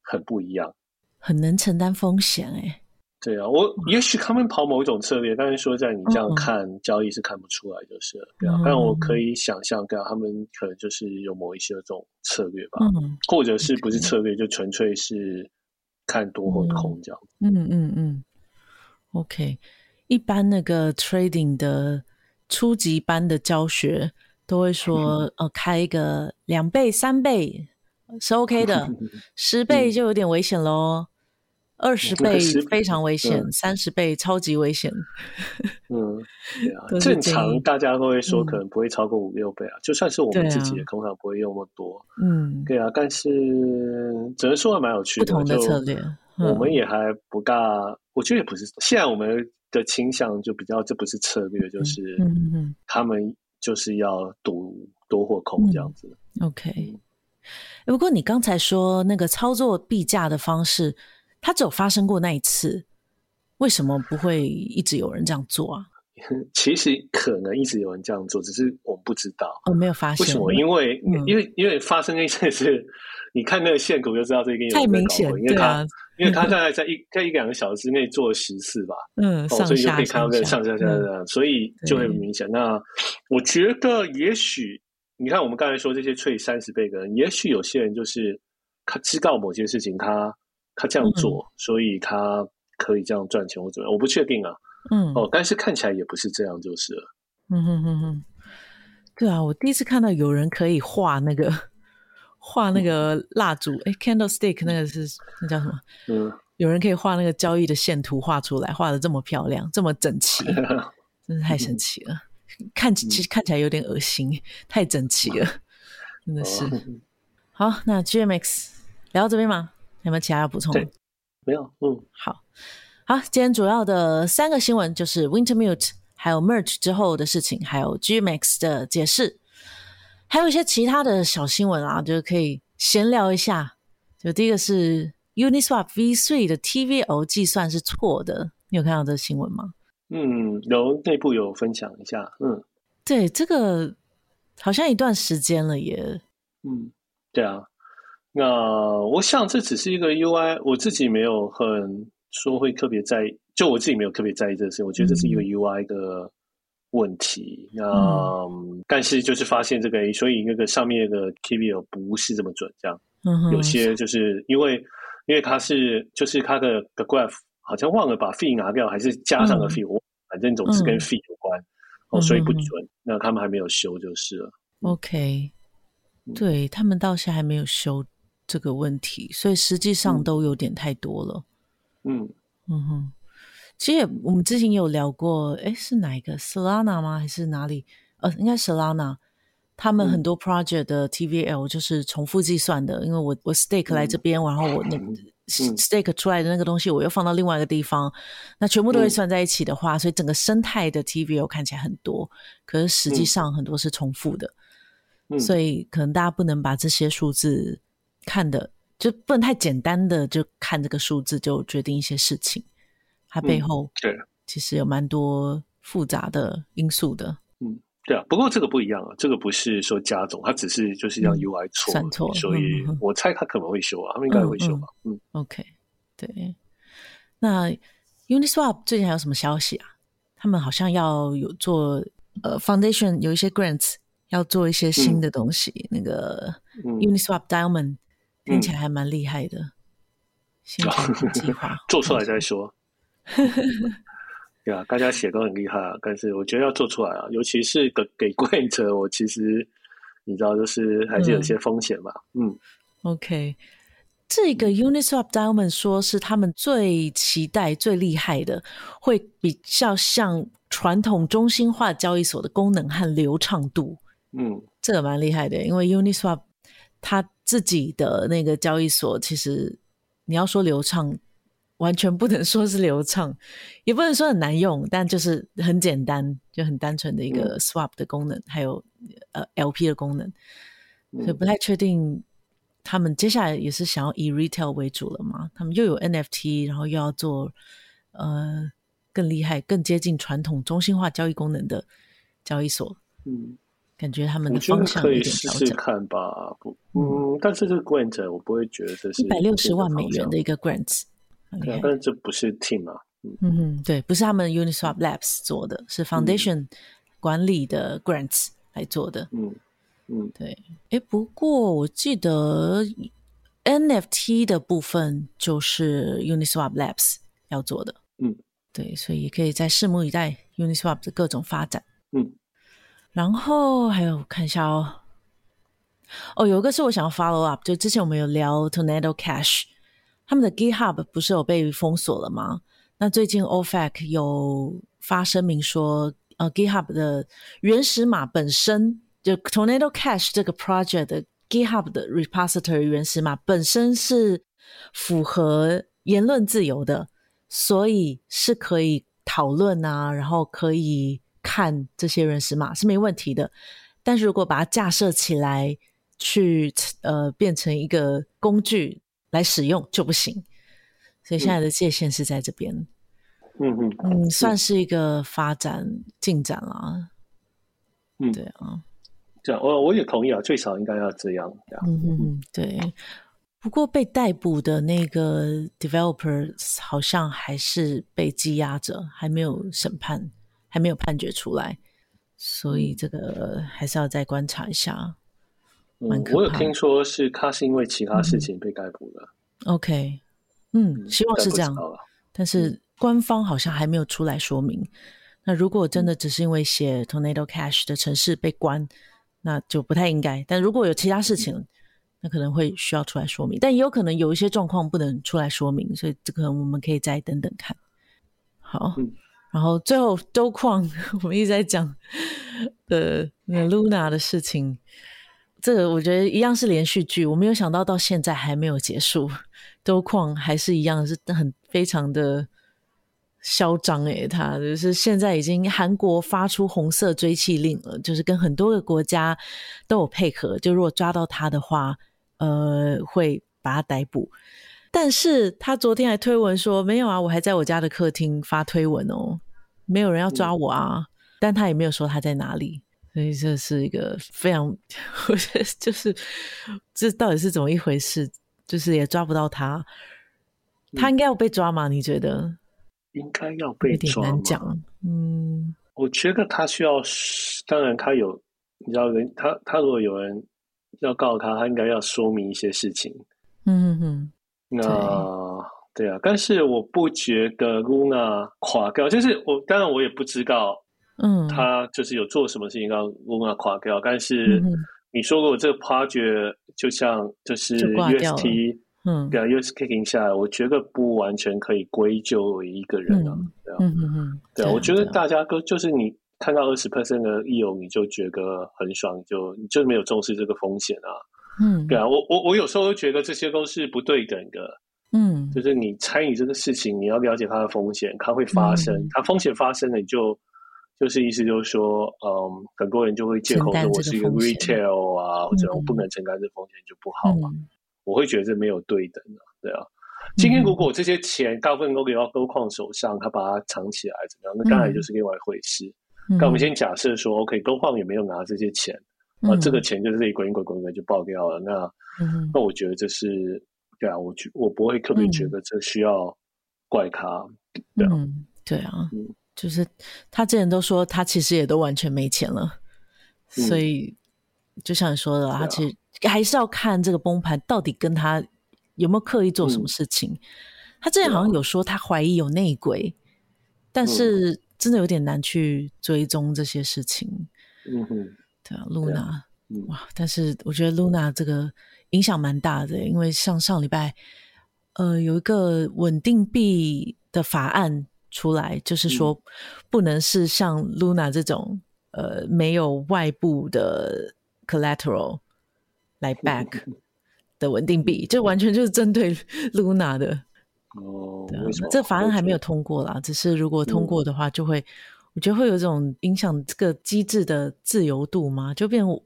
S2: 很不一样，
S1: 很能承担风险哎。
S2: 对啊，我也许他们跑某一种策略，但是说在你这样看、嗯、交易是看不出来，就是对啊。嗯、但我可以想象，对啊，他们可能就是有某一些这种策略吧，嗯、或者是不是策略，就纯粹是看多或空这样。
S1: 嗯嗯嗯，嗯。OK，一般那个 trading 的初级班的教学。都会说，呃，开一个两倍、三倍是 OK 的，十倍就有点危险喽。二十倍非常危险，三十、嗯、倍超级危险。
S2: 嗯，对啊，正常大家都会说可能不会超过五六倍啊，嗯、就算是我们自己也通常不会用那么多。嗯，对啊，但是只能说还蛮有趣的，
S1: 不同的策略，
S2: 嗯、我们也还不大，我觉得也不是。现在我们的倾向就比较，这不是策略，就是他们就是要赌多或空这样子。
S1: 嗯、OK，不过你刚才说那个操作币价的方式。它只有发生过那一次，为什么不会一直有人这样做啊？
S2: 其实可能一直有人这样做，只是我们不知道。
S1: 我、哦、没有发现。
S2: 为什么？因为、嗯、因为因为发生那一次是，你看那个线图就知道这个
S1: 太明显。因为他、啊、
S2: 因为他 大概在一在一两个小时之内做了十次吧，嗯，哦、所以就可以看到这个上下下下，嗯、所以就会很明显。那我觉得也许你看我们刚才说这些 trade 三十倍的人，也许有些人就是他知道某些事情，他。他这样做，嗯、所以他可以这样赚钱或怎么样？我不确定啊。嗯，哦，但是看起来也不是这样，就是了。
S1: 嗯哼哼哼，对啊，我第一次看到有人可以画那个 画那个蜡烛，哎、嗯欸、，candlestick 那个是那叫什么？嗯，有人可以画那个交易的线图画出来，画的这么漂亮，这么整齐，真是太神奇了。嗯、看起其实看起来有点恶心，太整齐了，真的是。嗯、好，那 GMX 聊到这边吗？有没有其他要补充的？
S2: 没有，嗯，
S1: 好，好，今天主要的三个新闻就是 Wintermute，还有 Merge 之后的事情，还有 GMAX 的解释，还有一些其他的小新闻啊，就是可以闲聊一下。就第一个是 Uniswap V3 的 TVO 计算是错的，你有看到这个新闻吗？
S2: 嗯，有内部有分享一下，嗯，
S1: 对，这个好像一段时间了耶，
S2: 嗯，对啊。那我想这只是一个 UI，我自己没有很说会特别在意，就我自己没有特别在意这个事。我觉得这是一个 UI 的问题。那、嗯、但是就是发现这个，所以那个上面的 TVL 不是这么准，这样。嗯。有些就是因为因为它是就是它的的 graph 好像忘了把 fee 拿掉，还是加上了 fee，、嗯、反正总是跟 fee 有关，嗯、哦，所以不准。嗯、那他们还没有修就是了。
S1: OK，对他们倒是还没有修。这个问题，所以实际上都有点太多了。嗯。嗯哼，其实也我们之前有聊过，诶，是哪一个？Solana 吗？还是哪里？呃，应该 Solana。他们很多 project 的 TVL 就是重复计算的，嗯、因为我我 stake 来这边，嗯、然后我那 stake 出来的那个东西，我又放到另外一个地方，那全部都会算在一起的话，嗯、所以整个生态的 TVL 看起来很多，可是实际上很多是重复的，嗯、所以可能大家不能把这些数字。看的就不能太简单的就看这个数字就决定一些事情，它背后对其实有蛮多复杂的因素的。
S2: 嗯，对啊。不过这个不一样啊，这个不是说加总，它只是就是让 UI 错，
S1: 算错，
S2: 所以我猜他可能会修啊，他们应该会修吧。嗯
S1: ，OK，对。那 Uniswap 最近还有什么消息啊？他们好像要有做呃 Foundation 有一些 Grants 要做一些新的东西，那个 Uniswap Diamond。听起来还蛮厉害的，新计划
S2: 做出来再说。对啊，大家写都很厉害啊，但是我觉得要做出来啊，尤其是给给观影者，我其实你知道，就是还是有些风险吧。嗯，嗯
S1: ，OK，这个 Uniswap Diamond 说是他们最期待、最厉害的，会比较像传统中心化交易所的功能和流畅度。嗯，这个蛮厉害的，因为 Uniswap 它。自己的那个交易所，其实你要说流畅，完全不能说是流畅，也不能说很难用，但就是很简单，就很单纯的一个 swap 的功能，嗯、还有呃 LP 的功能，所以不太确定他们接下来也是想要以 retail 为主了嘛？他们又有 NFT，然后又要做呃更厉害、更接近传统中心化交易功能的交易所，嗯。感觉他们的方向有以试试看吧。不，嗯，但是这个 grant 我不会觉得这是一百六十万美元的一个 grant，
S2: 对，但是这不是 team 啊。
S1: 嗯哼，对，不是他们 Uniswap Labs 做的，是 Foundation 管理的 grants 来做的。嗯嗯，对。哎，不过我记得 NFT 的部分就是 Uniswap Labs 要做的。嗯，对，所以也可以再拭目以待 Uniswap 的各种发展。嗯。然后还有看一下哦，哦，有一个是我想要 follow up，就之前我们有聊 Tornado Cash，他们的 GitHub 不是有被封锁了吗？那最近 OFAC 有发声明说，呃，GitHub 的原始码本身就 Tornado Cash 这个 project 的 GitHub 的 repository 原始码本身是符合言论自由的，所以是可以讨论啊，然后可以看这些原始码是没问题的。但是如果把它架设起来，去呃变成一个工具来使用就不行，所以现在的界限是在这边。
S2: 嗯嗯
S1: 嗯，算是一个发展进展了。
S2: 嗯，
S1: 对啊，
S2: 这样我我也同意啊，最少应该要这样。这样
S1: 嗯嗯对。不过被逮捕的那个 developers 好像还是被羁押着，还没有审判，还没有判决出来。所以这个还是要再观察一下。
S2: 嗯，我有听说是他是因为其他事情被逮捕的。
S1: 嗯、OK，嗯，希望是这样。但是官方好像还没有出来说明。那如果真的只是因为写 Tornado Cash 的城市被关，那就不太应该。但如果有其他事情，那可能会需要出来说明。但也有可能有一些状况不能出来说明，所以这个我们可以再等等看。好。嗯然后最后都矿，我们一直在讲的那 Luna 的事情，这个我觉得一样是连续剧。我没有想到到现在还没有结束，都矿还是一样是很非常的嚣张诶，他就是现在已经韩国发出红色追缉令了，就是跟很多个国家都有配合，就如果抓到他的话，呃，会把他逮捕。但是他昨天还推文说没有啊，我还在我家的客厅发推文哦，没有人要抓我啊。嗯、但他也没有说他在哪里，所以这是一个非常，我觉得就是这到底是怎么一回事？就是也抓不到他，他应该要被抓吗？你觉得？
S2: 应该要被抓吗？
S1: 有点难讲。嗯，
S2: 我觉得他需要，当然他有，你知道人，他他如果有人要告他，他应该要说明一些事情。
S1: 嗯哼哼。
S2: 那对，对啊，但是我不觉得 Luna 垮掉，就是我当然我也不知道，嗯，他就是有做什么事情让 Luna 垮掉。嗯、但是你说过这个 project 就像就是 UST，嗯，对啊，UST kicking 下来，我觉得不完全可以归咎为一个人啊，嗯、对啊，嗯嗯嗯，对啊，我觉得大家都就是你看到二十 percent 的 yield 你就觉得很爽，你就你就没有重视这个风险啊。嗯，对啊，我我我有时候都觉得这些都是不对等的。嗯，就是你参与这个事情，你要了解它的风险，它会发生，嗯、它风险发生了，你就就是意思就是说，嗯，很多人就会借口说我是一个 retail 啊，或者我不能承担这风险就不好嘛。嗯、我会觉得这没有对等的，对啊。今天如果这些钱大部分都给到高矿手上，他把它藏起来怎么样？那当然就是另外一回事。嗯、但我们先假设说，OK，高矿也没有拿这些钱。啊，这个钱就是这里滚一滚滚滚就爆掉了。那，嗯、那我觉得这是对啊，我觉我不会特别觉得这需要怪他。对啊，
S1: 嗯、对啊，嗯、就是他之前都说他其实也都完全没钱了，嗯、所以就像你说的，他其实还是要看这个崩盘到底跟他有没有刻意做什么事情。嗯、他之前好像有说他怀疑有内鬼，嗯、但是真的有点难去追踪这些事情。
S2: 嗯哼。
S1: 对啊，Luna，哇！但是我觉得 Luna 这个影响蛮大的，因为像上礼拜，呃，有一个稳定币的法案出来，就是说不能是像 Luna 这种呃没有外部的 collateral 来 back 的稳定币，就完全就是针对 Luna 的。
S2: 哦，
S1: 对啊，这法案还没有通过啦，只是如果通过的话，就会。我觉得会有一种影响这个机制的自由度吗？就变我，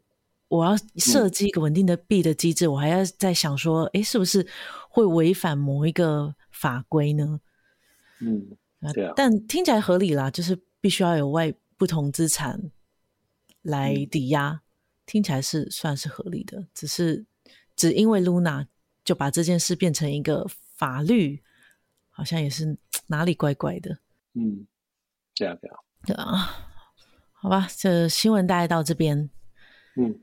S1: 我要设计一个稳定的币的机制，嗯、我还要在想说，诶，是不是会违反某一个法规呢？
S2: 嗯，对啊。
S1: 但听起来合理啦，就是必须要有外不同资产来抵押，嗯、听起来是算是合理的。只是只因为 Luna 就把这件事变成一个法律，好像也是哪里怪怪的。
S2: 嗯，这样这样。
S1: 对啊，好吧，这新闻大概到这边。
S2: 嗯，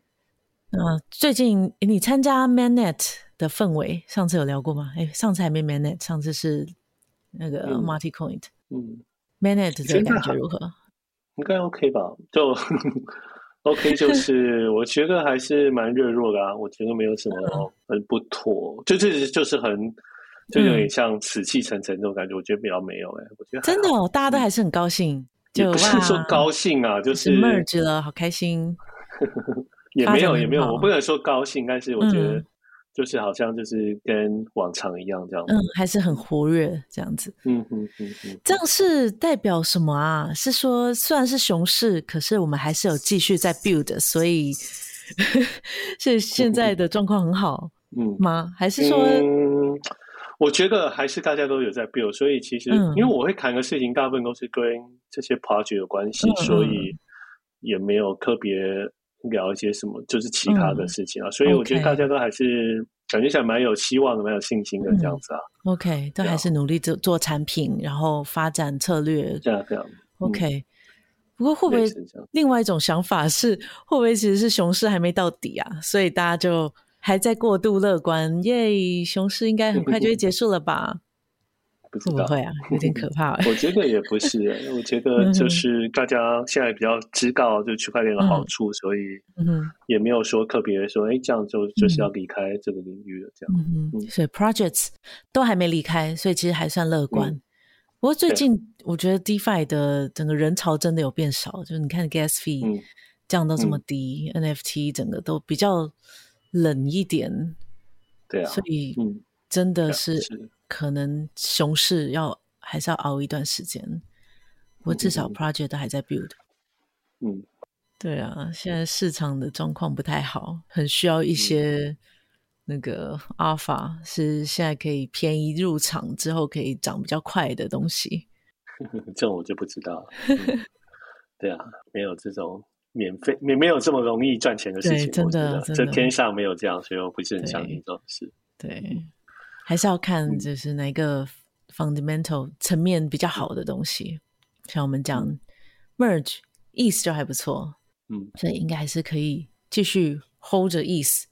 S1: 那最近你参加 Mainnet 的氛围，上次有聊过吗？哎，上次还没 Mainnet，上次是那个 Marty c o i n。嗯，Mainnet 这个感觉如何？
S2: 应该 OK 吧？就 OK，就是 我觉得还是蛮热络的啊。我觉得没有什么很不妥，就这、是、就是很就有点像死气沉沉这种感觉。我觉得比较没有哎、欸，我觉得
S1: 真的哦，大家都还是很高兴，就
S2: 不是说高兴啊，就是
S1: merge 了，好开心。
S2: 也没有也没有，我不能说高兴，但是我觉得。就是好像就是跟往常一样这样，
S1: 嗯，还是很活跃这样子，
S2: 嗯嗯嗯嗯，
S1: 这样是代表什么啊？是说虽然是熊市，可是我们还是有继续在 build，所以 是现在的状况很好，嗯吗？还是说，
S2: 嗯，我觉得还是大家都有在 build，所以其实、嗯、因为我会谈的事情大部分都是跟这些 project 有关系，嗯、所以也没有特别。聊一些什么，就是其他的事情啊，嗯、所以我觉得大家都还是感觉起来蛮有希望的，蛮有信心的这样子啊。
S1: 嗯、OK，都还是努力做做产品，然后发展策略，
S2: 这样这样。
S1: OK，、嗯、不过会不会另外一种想法是，会不会其实是熊市还没到底啊？所以大家就还在过度乐观，耶，熊市应该很快就会结束了吧？
S2: 不知道
S1: 会啊？有点可怕。
S2: 我觉得也不是，我觉得就是大家现在比较知道就区块链的好处，嗯、所以也没有说特别说，哎，这样就就是要离开这个领域了，这样。
S1: 嗯嗯。所以 projects 都还没离开，所以其实还算乐观。嗯、不过最近我觉得 DeFi 的整个人潮真的有变少，就是你看 gas fee 降到这么低、嗯、，NFT 整个都比较冷一点。
S2: 对啊。
S1: 所以真的是。可能熊市要还是要熬一段时间，不过至少 project 都还在 build。
S2: 嗯，
S1: 对啊，现在市场的状况不太好，很需要一些那个 alpha，是现在可以便宜入场之后可以涨比较快的东西。
S2: 这种我就不知道了。嗯、对啊，没有这种免费，没没有这么容易赚钱的事情。
S1: 真的，
S2: 这天上没有这样，所以我不是很相信这种事。
S1: 对。还是要看，就是哪个 fundamental 层面比较好的东西，像我们讲 merge ETH 就还不错，嗯，所以应该还是可以继续 hold 着 ETH。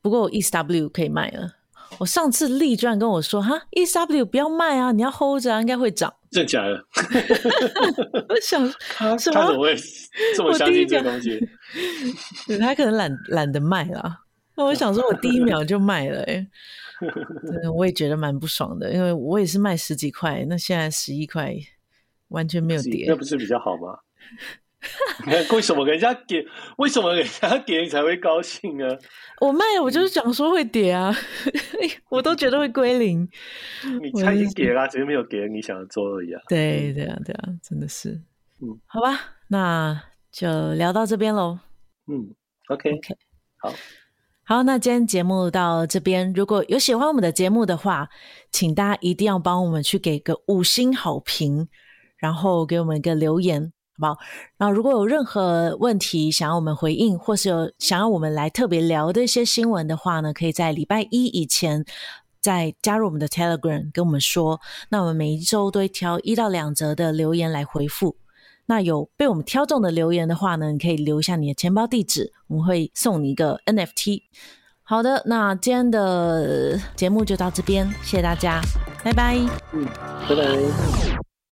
S1: 不过 ETHW 可以卖了，我上次力居然跟我说，哈，ETHW 不要卖啊，你要 hold 着啊，应该会涨。
S2: 真的假的？
S1: 我想
S2: 他怎么会这么相信这个东西？
S1: 对，他可能懒懒得卖了。那我想说，我第一秒就卖了，欸，哎，我也觉得蛮不爽的，因为我也是卖十几块，那现在十一块，完全没有跌，
S2: 那不是比较好吗？为什么人家跌？为什么人家跌你才会高兴呢？
S1: 我卖了，我就是讲说会跌啊，我都觉得会归零。
S2: 你猜已经跌了，只是没有跌你想要做而已啊。
S1: 对，对啊，对啊，真的是。嗯，好吧，那就聊到这边喽。
S2: 嗯 okay okay. 好。
S1: 好，那今天节目到这边，如果有喜欢我们的节目的话，请大家一定要帮我们去给个五星好评，然后给我们一个留言，好不好？然后如果有任何问题想要我们回应，或是有想要我们来特别聊的一些新闻的话呢，可以在礼拜一以前再加入我们的 Telegram 跟我们说，那我们每一周都会挑一到两则的留言来回复。那有被我们挑中的留言的话呢，你可以留下你的钱包地址，我们会送你一个 NFT。好的，那今天的节目就到这边，谢谢大家，拜拜。
S2: 嗯，拜拜。